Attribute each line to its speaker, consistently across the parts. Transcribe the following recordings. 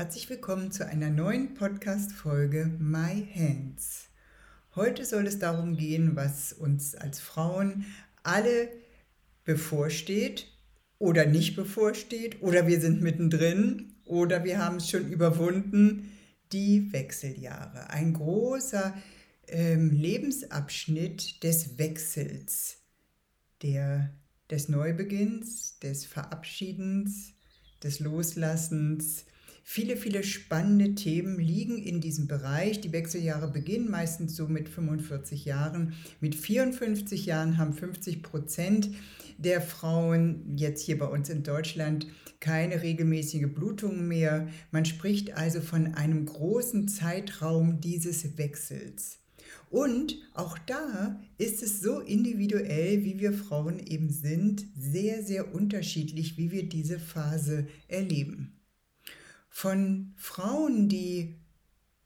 Speaker 1: Herzlich willkommen zu einer neuen Podcast-Folge My Hands. Heute soll es darum gehen, was uns als Frauen alle bevorsteht oder nicht bevorsteht oder wir sind mittendrin oder wir haben es schon überwunden, die Wechseljahre. Ein großer ähm, Lebensabschnitt des Wechsels, der, des Neubeginns, des Verabschiedens, des Loslassens, Viele, viele spannende Themen liegen in diesem Bereich. Die Wechseljahre beginnen meistens so mit 45 Jahren. Mit 54 Jahren haben 50 Prozent der Frauen jetzt hier bei uns in Deutschland keine regelmäßige Blutung mehr. Man spricht also von einem großen Zeitraum dieses Wechsels. Und auch da ist es so individuell, wie wir Frauen eben sind, sehr, sehr unterschiedlich, wie wir diese Phase erleben von Frauen, die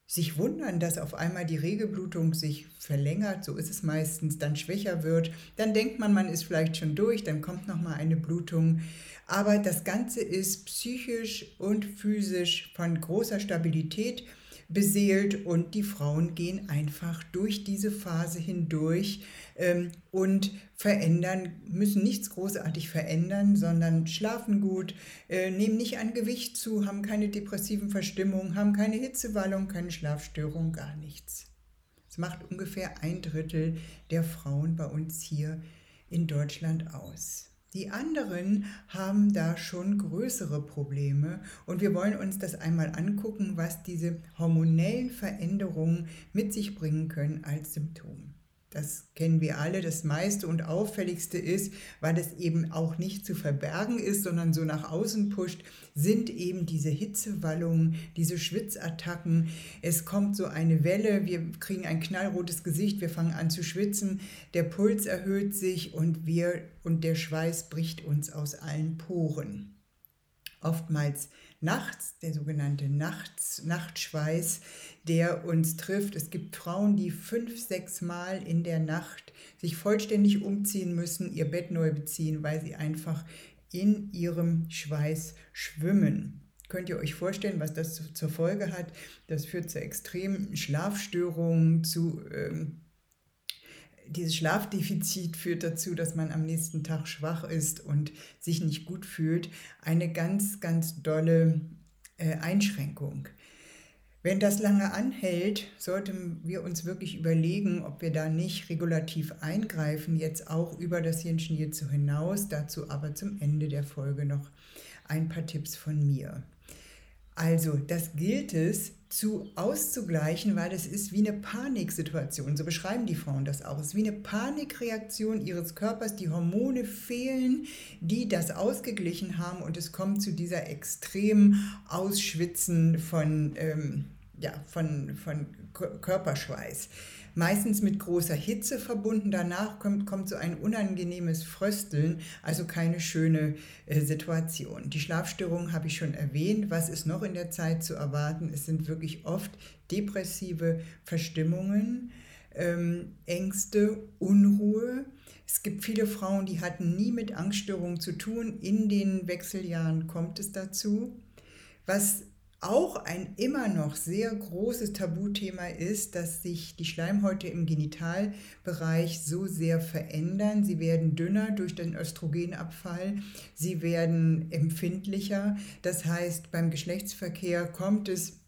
Speaker 1: sich wundern, dass auf einmal die Regelblutung sich verlängert, so ist es meistens, dann schwächer wird, dann denkt man, man ist vielleicht schon durch, dann kommt noch mal eine Blutung, aber das Ganze ist psychisch und physisch von großer Stabilität beseelt und die Frauen gehen einfach durch diese Phase hindurch ähm, und verändern, müssen nichts großartig verändern, sondern schlafen gut, äh, nehmen nicht an Gewicht zu, haben keine depressiven Verstimmungen, haben keine Hitzewallung, keine Schlafstörung, gar nichts. Es macht ungefähr ein Drittel der Frauen bei uns hier in Deutschland aus. Die anderen haben da schon größere Probleme und wir wollen uns das einmal angucken, was diese hormonellen Veränderungen mit sich bringen können als Symptom. Das kennen wir alle. Das meiste und auffälligste ist, weil es eben auch nicht zu verbergen ist, sondern so nach außen pusht, sind eben diese Hitzewallungen, diese Schwitzattacken. Es kommt so eine Welle, wir kriegen ein knallrotes Gesicht, wir fangen an zu schwitzen, der Puls erhöht sich und wir und der Schweiß bricht uns aus allen Poren. Oftmals nachts, der sogenannte Nachts, Nachtschweiß, der uns trifft. Es gibt Frauen, die fünf, sechs Mal in der Nacht sich vollständig umziehen müssen, ihr Bett neu beziehen, weil sie einfach in ihrem Schweiß schwimmen. Könnt ihr euch vorstellen, was das zur Folge hat? Das führt zu extremen Schlafstörungen, zu ähm, dieses Schlafdefizit führt dazu, dass man am nächsten Tag schwach ist und sich nicht gut fühlt. Eine ganz, ganz dolle äh, Einschränkung. Wenn das lange anhält, sollten wir uns wirklich überlegen, ob wir da nicht regulativ eingreifen, jetzt auch über das Jenschen hinaus. Dazu aber zum Ende der Folge noch ein paar Tipps von mir. Also, das gilt es zu auszugleichen, weil es ist wie eine Paniksituation. So beschreiben die Frauen das auch. Es ist wie eine Panikreaktion ihres Körpers. Die Hormone fehlen, die das ausgeglichen haben und es kommt zu dieser extremen Ausschwitzen von, ähm, ja, von, von Körperschweiß meistens mit großer Hitze verbunden. Danach kommt, kommt so ein unangenehmes Frösteln, also keine schöne äh, Situation. Die Schlafstörungen habe ich schon erwähnt. Was ist noch in der Zeit zu erwarten? Es sind wirklich oft depressive Verstimmungen, ähm, Ängste, Unruhe. Es gibt viele Frauen, die hatten nie mit Angststörungen zu tun. In den Wechseljahren kommt es dazu. Was auch ein immer noch sehr großes Tabuthema ist, dass sich die Schleimhäute im Genitalbereich so sehr verändern. Sie werden dünner durch den Östrogenabfall, sie werden empfindlicher. Das heißt, beim Geschlechtsverkehr kommt es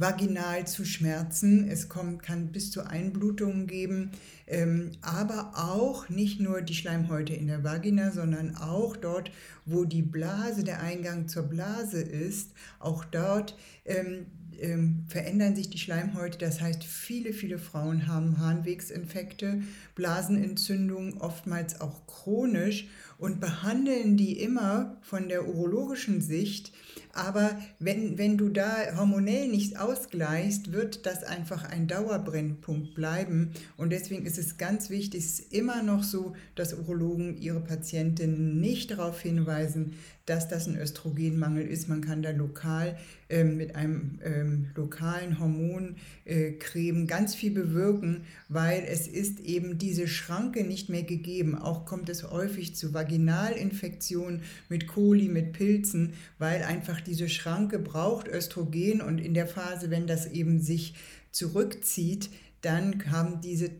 Speaker 1: vaginal zu Schmerzen. Es kommt, kann bis zu Einblutungen geben, ähm, aber auch nicht nur die Schleimhäute in der Vagina, sondern auch dort, wo die Blase, der Eingang zur Blase ist, auch dort ähm, ähm, verändern sich die Schleimhäute. Das heißt, viele, viele Frauen haben Harnwegsinfekte, Blasenentzündungen, oftmals auch chronisch und behandeln die immer von der urologischen Sicht. Aber wenn, wenn du da hormonell nicht ausgleichst, wird das einfach ein Dauerbrennpunkt bleiben. Und deswegen ist es ganz wichtig, es ist immer noch so, dass Urologen ihre Patienten nicht darauf hinweisen, dass das ein Östrogenmangel ist. Man kann da lokal äh, mit einem ähm, lokalen Hormoncreme äh, ganz viel bewirken, weil es ist eben diese Schranke nicht mehr gegeben. Auch kommt es häufig zu Vaginalinfektionen mit Koli, mit Pilzen, weil einfach diese Schranke braucht Östrogen und in der Phase, wenn das eben sich zurückzieht, dann haben diese,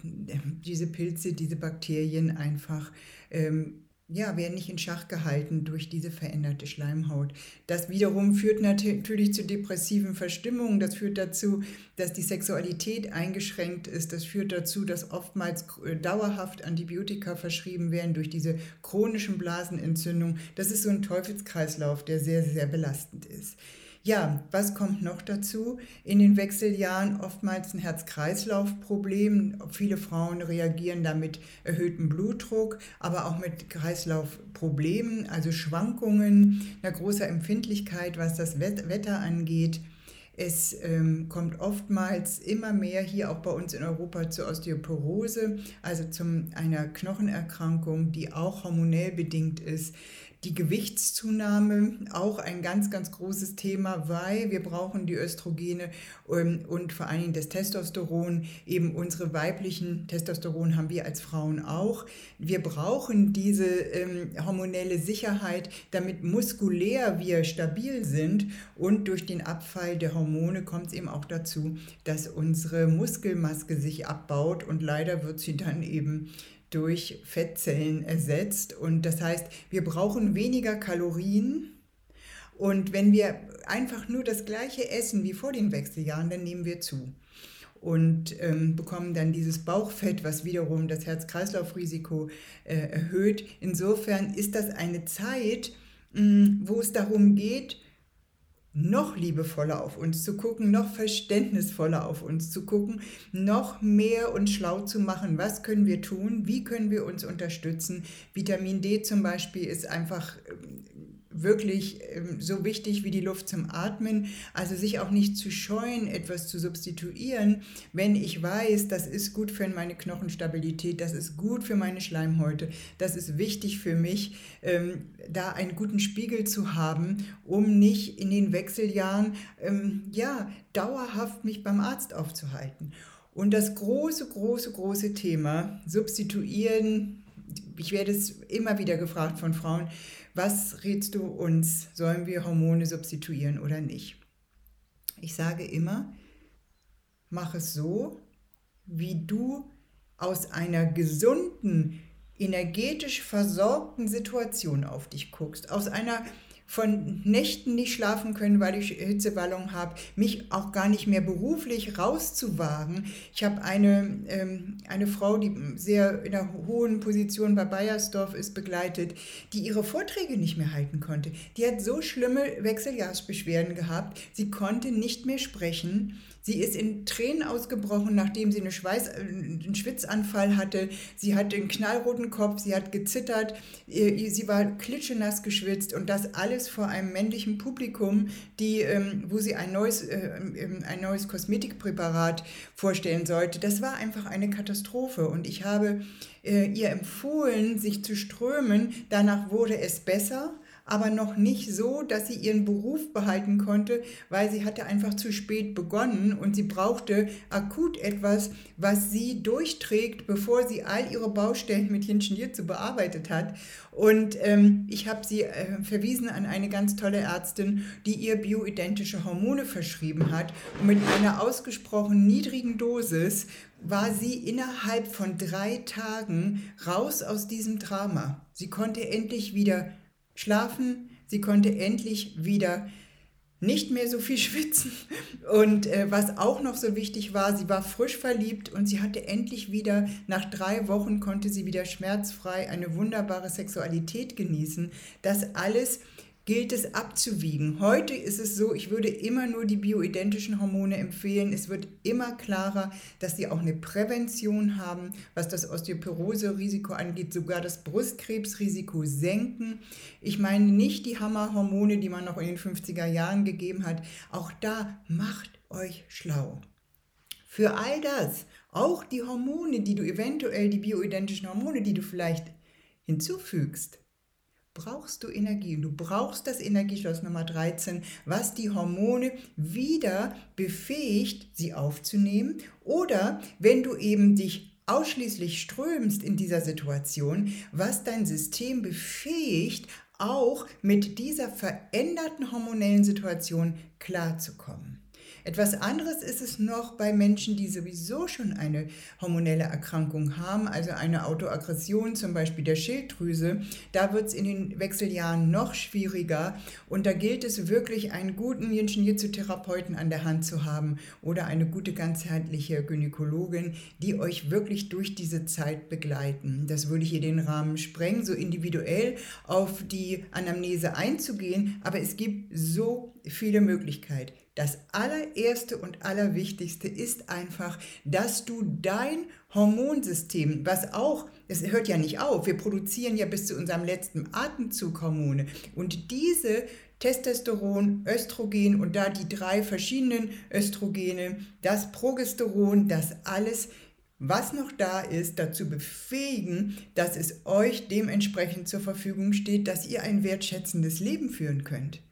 Speaker 1: diese Pilze, diese Bakterien einfach ähm, ja, werden nicht in Schach gehalten durch diese veränderte Schleimhaut. Das wiederum führt natürlich zu depressiven Verstimmungen. Das führt dazu, dass die Sexualität eingeschränkt ist. Das führt dazu, dass oftmals äh, dauerhaft Antibiotika verschrieben werden durch diese chronischen Blasenentzündungen. Das ist so ein Teufelskreislauf, der sehr, sehr belastend ist. Ja, was kommt noch dazu? In den Wechseljahren oftmals ein Herz-Kreislauf-Problem. Viele Frauen reagieren da mit erhöhtem Blutdruck, aber auch mit Kreislaufproblemen, also Schwankungen, einer großen Empfindlichkeit, was das Wetter angeht. Es ähm, kommt oftmals immer mehr hier auch bei uns in Europa zur Osteoporose, also zu einer Knochenerkrankung, die auch hormonell bedingt ist. Die Gewichtszunahme, auch ein ganz, ganz großes Thema, weil wir brauchen die Östrogene ähm, und vor allen Dingen das Testosteron. Eben unsere weiblichen Testosteron haben wir als Frauen auch. Wir brauchen diese ähm, hormonelle Sicherheit, damit muskulär wir stabil sind und durch den Abfall der Hormone kommt es eben auch dazu, dass unsere Muskelmaske sich abbaut und leider wird sie dann eben durch Fettzellen ersetzt. Und das heißt, wir brauchen weniger Kalorien. Und wenn wir einfach nur das gleiche essen wie vor den Wechseljahren, dann nehmen wir zu und ähm, bekommen dann dieses Bauchfett, was wiederum das Herz-Kreislauf-Risiko äh, erhöht. Insofern ist das eine Zeit, mh, mm, wo es darum geht, noch liebevoller auf uns zu gucken, noch verständnisvoller auf uns zu gucken, noch mehr uns schlau zu machen. Was können wir tun? Wie können wir uns unterstützen? Vitamin D zum Beispiel ist einfach ähm, wirklich ähm, so wichtig wie die Luft zum Atmen. Also sich auch nicht zu scheuen, etwas zu substituieren, wenn ich weiß, das ist gut für meine Knochenstabilität, das ist gut für meine Schleimhäute, das ist wichtig für mich, ähm, da einen guten Spiegel zu haben, um nicht in den Wechseljahren ähm, ja dauerhaft mich beim Arzt aufzuhalten. Und das große, große, große Thema, substituieren, ich werde es immer wieder gefragt von Frauen, was rätst du uns? Sollen wir Hormone substituieren oder nicht? Ich sage immer, mach es so, wie du aus einer gesunden, energetisch versorgten Situation auf dich guckst, aus einer von Nächten nicht schlafen können, weil ich Hitzewallung habe, mich auch gar nicht mehr beruflich rauszuwagen. Ich habe eine, ähm, eine Frau, die sehr in einer hohen Position bei Bayersdorf ist, begleitet, die ihre Vorträge nicht mehr halten konnte. Die hat so schlimme Wechseljahrsbeschwerden gehabt, sie konnte nicht mehr sprechen Sie ist in Tränen ausgebrochen, nachdem sie eine Schweiß, äh, einen Schwitzanfall hatte. Sie hatte einen knallroten Kopf, sie hat gezittert, sie war klitschenass geschwitzt und das alles vor einem männlichen Publikum, die, ähm, wo sie ein neues, äh, ähm, ein neues Kosmetikpräparat vorstellen sollte. Das war einfach eine Katastrophe und ich habe äh, ihr empfohlen, sich zu strömen. Danach wurde es besser aber noch nicht so, dass sie ihren Beruf behalten konnte, weil sie hatte einfach zu spät begonnen und sie brauchte akut etwas, was sie durchträgt, bevor sie all ihre Baustellen mit Jinschen zu bearbeitet hat. Und ähm, ich habe sie äh, verwiesen an eine ganz tolle Ärztin, die ihr bioidentische Hormone verschrieben hat. Und mit einer ausgesprochen niedrigen Dosis war sie innerhalb von drei Tagen raus aus diesem Drama. Sie konnte endlich wieder schlafen. Sie konnte endlich wieder nicht mehr so viel schwitzen. Und äh, was auch noch so wichtig war, sie war frisch verliebt und sie hatte endlich wieder, nach drei Wochen konnte sie wieder schmerzfrei eine wunderbare Sexualität genießen. Das alles gilt es abzuwiegen. Heute ist es so, ich würde immer nur die bioidentischen Hormone empfehlen. Es wird immer klarer, dass sie auch eine Prävention haben, was das Osteoporose-Risiko angeht, sogar das Brustkrebsrisiko senken. Ich meine nicht die Hammerhormone, die man noch in den 50er Jahren gegeben hat. Auch da macht euch schlau. Für all das, auch die Hormone, die du eventuell, die bioidentischen Hormone, die du vielleicht hinzufügst, brauchst du Energie. Du brauchst das Energieschloss Nummer 13, was die Hormone wieder befähigt, sie aufzunehmen. Oder wenn du eben dich ausschließlich strömst in dieser Situation, was dein System befähigt, auch mit dieser veränderten hormonellen Situation klarzukommen. Etwas anderes ist es noch bei Menschen, die sowieso schon eine hormonelle Erkrankung haben, also eine Autoaggression zum Beispiel der Schilddrüse. Da wird es in den Wechseljahren noch schwieriger und da gilt es wirklich, einen guten Yin-Shin-Jitsu-Therapeuten an der Hand zu haben oder eine gute ganzheitliche Gynäkologin, die euch wirklich durch diese Zeit begleiten. Das würde hier den Rahmen sprengen, so individuell auf die Anamnese einzugehen, aber es gibt so viele Möglichkeiten. Das allererste und allerwichtigste ist einfach, dass du dein Hormonsystem, was auch, es hört ja nicht auf, wir produzieren ja bis zu unserem letzten Atemzug Hormone und diese Testosteron, Östrogen und da die drei verschiedenen Östrogene, das Progesteron, das alles was noch da ist, dazu befähigen, dass es euch dementsprechend zur Verfügung steht, dass ihr ein wertschätzendes Leben führen könnt.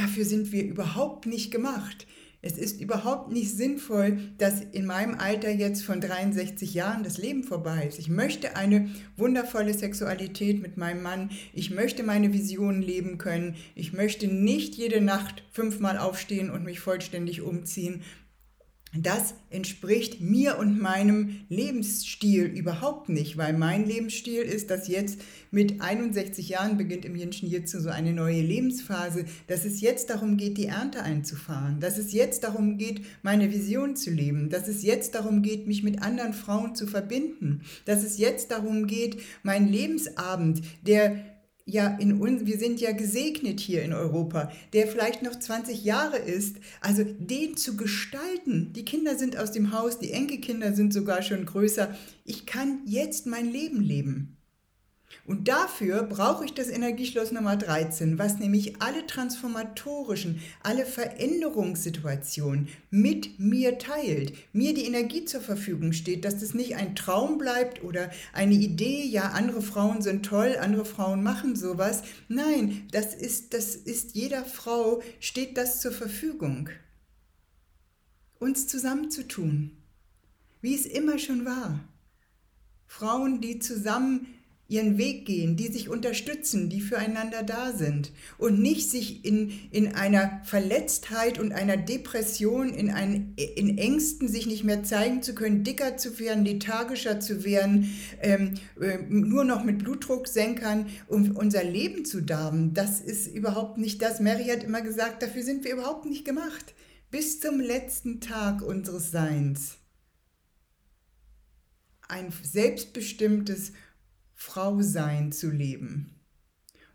Speaker 1: Dafür sind wir überhaupt nicht gemacht. Es ist überhaupt nicht sinnvoll, dass in meinem Alter jetzt von 63 Jahren das Leben vorbei ist. Ich möchte eine wundervolle Sexualität mit meinem Mann. Ich möchte meine Visionen leben können. Ich möchte nicht jede Nacht fünfmal aufstehen und mich vollständig umziehen. Das entspricht mir und meinem Lebensstil überhaupt nicht, weil mein Lebensstil ist, dass jetzt mit 61 Jahren beginnt im Jenschen Jitsu so eine neue Lebensphase, dass es jetzt darum geht, die Ernte einzufahren, dass es jetzt darum geht, meine Vision zu leben, dass es jetzt darum geht, mich mit anderen Frauen zu verbinden, dass es jetzt darum geht, meinen Lebensabend, der ja in uns, wir sind ja gesegnet hier in Europa, der vielleicht noch 20 Jahre ist, also den zu gestalten. Die Kinder sind aus dem Haus, die Enkelkinder sind sogar schon größer. Ich kann jetzt mein Leben leben. Und dafür brauche ich das Energieschloss Nummer 13, was nämlich alle transformatorischen, alle Veränderungssituationen mit mir teilt, mir die Energie zur Verfügung steht, dass das nicht ein Traum bleibt oder eine Idee, ja, andere Frauen sind toll, andere Frauen machen sowas. Nein, das ist, das ist jeder Frau, steht das zur Verfügung. Uns zusammenzutun, wie es immer schon war. Frauen, die zusammen ihren Weg gehen, die sich unterstützen, die füreinander da sind und nicht sich in, in einer Verletztheit und einer Depression, in, ein, in Ängsten, sich nicht mehr zeigen zu können, dicker zu werden, lethargischer zu werden, ähm, äh, nur noch mit Blutdrucksenkern, um unser Leben zu darben. Das ist überhaupt nicht das. Mary hat immer gesagt, dafür sind wir überhaupt nicht gemacht. Bis zum letzten Tag unseres Seins. Ein selbstbestimmtes Frau sein zu leben.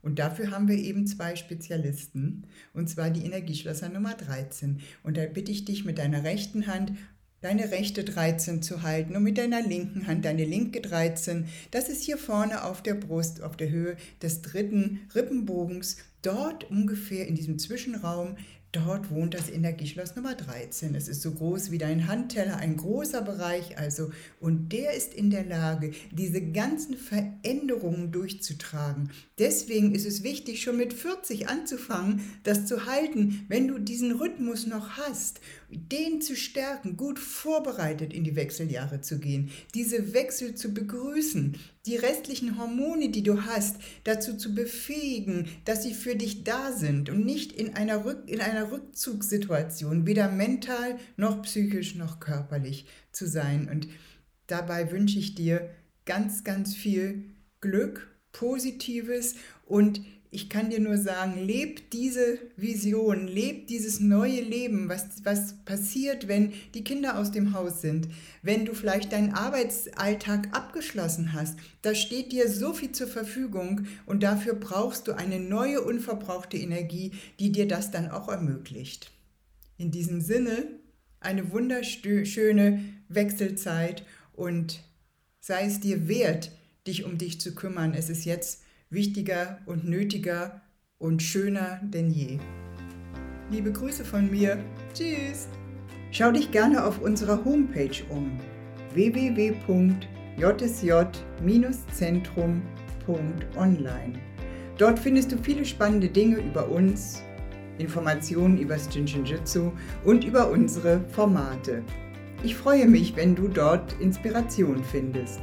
Speaker 1: Und dafür haben wir eben zwei Spezialisten, und zwar die Energieschlösser Nummer 13. Und da bitte ich dich mit deiner rechten Hand deine rechte 13 zu halten und mit deiner linken Hand deine linke 13. Das ist hier vorne auf der Brust, auf der Höhe des dritten Rippenbogens. Dort ungefähr in diesem Zwischenraum Dort wohnt das Energieschloss Nummer 13. Es ist so groß wie dein Handteller, ein großer Bereich also. Und der ist in der Lage, diese ganzen Veränderungen durchzutragen. Deswegen ist es wichtig, schon mit 40 anzufangen, das zu halten, wenn du diesen Rhythmus noch hast, den zu stärken, gut vorbereitet in die Wechseljahre zu gehen, diese Wechsel zu begrüßen, die restlichen Hormone, die du hast, dazu zu befähigen, dass sie für dich da sind und nicht in einer, Rück in einer Rückzugssituation, weder mental noch psychisch noch körperlich zu sein. Und dabei wünsche ich dir ganz, ganz viel Glück, Positives und ich kann dir nur sagen, leb diese Vision, leb dieses neue Leben, was, was passiert, wenn die Kinder aus dem Haus sind, wenn du vielleicht deinen Arbeitsalltag abgeschlossen hast. Da steht dir so viel zur Verfügung und dafür brauchst du eine neue, unverbrauchte Energie, die dir das dann auch ermöglicht. In diesem Sinne, eine wunderschöne Wechselzeit und sei es dir wert, dich um dich zu kümmern. Es ist jetzt wichtiger und nötiger und schöner denn je. Liebe Grüße von mir. Tschüss. Schau dich gerne auf unserer Homepage um www.jsj-zentrum.online. Dort findest du viele spannende Dinge über uns, Informationen über das Jinshinjutsu und über unsere Formate. Ich freue mich, wenn du dort Inspiration findest.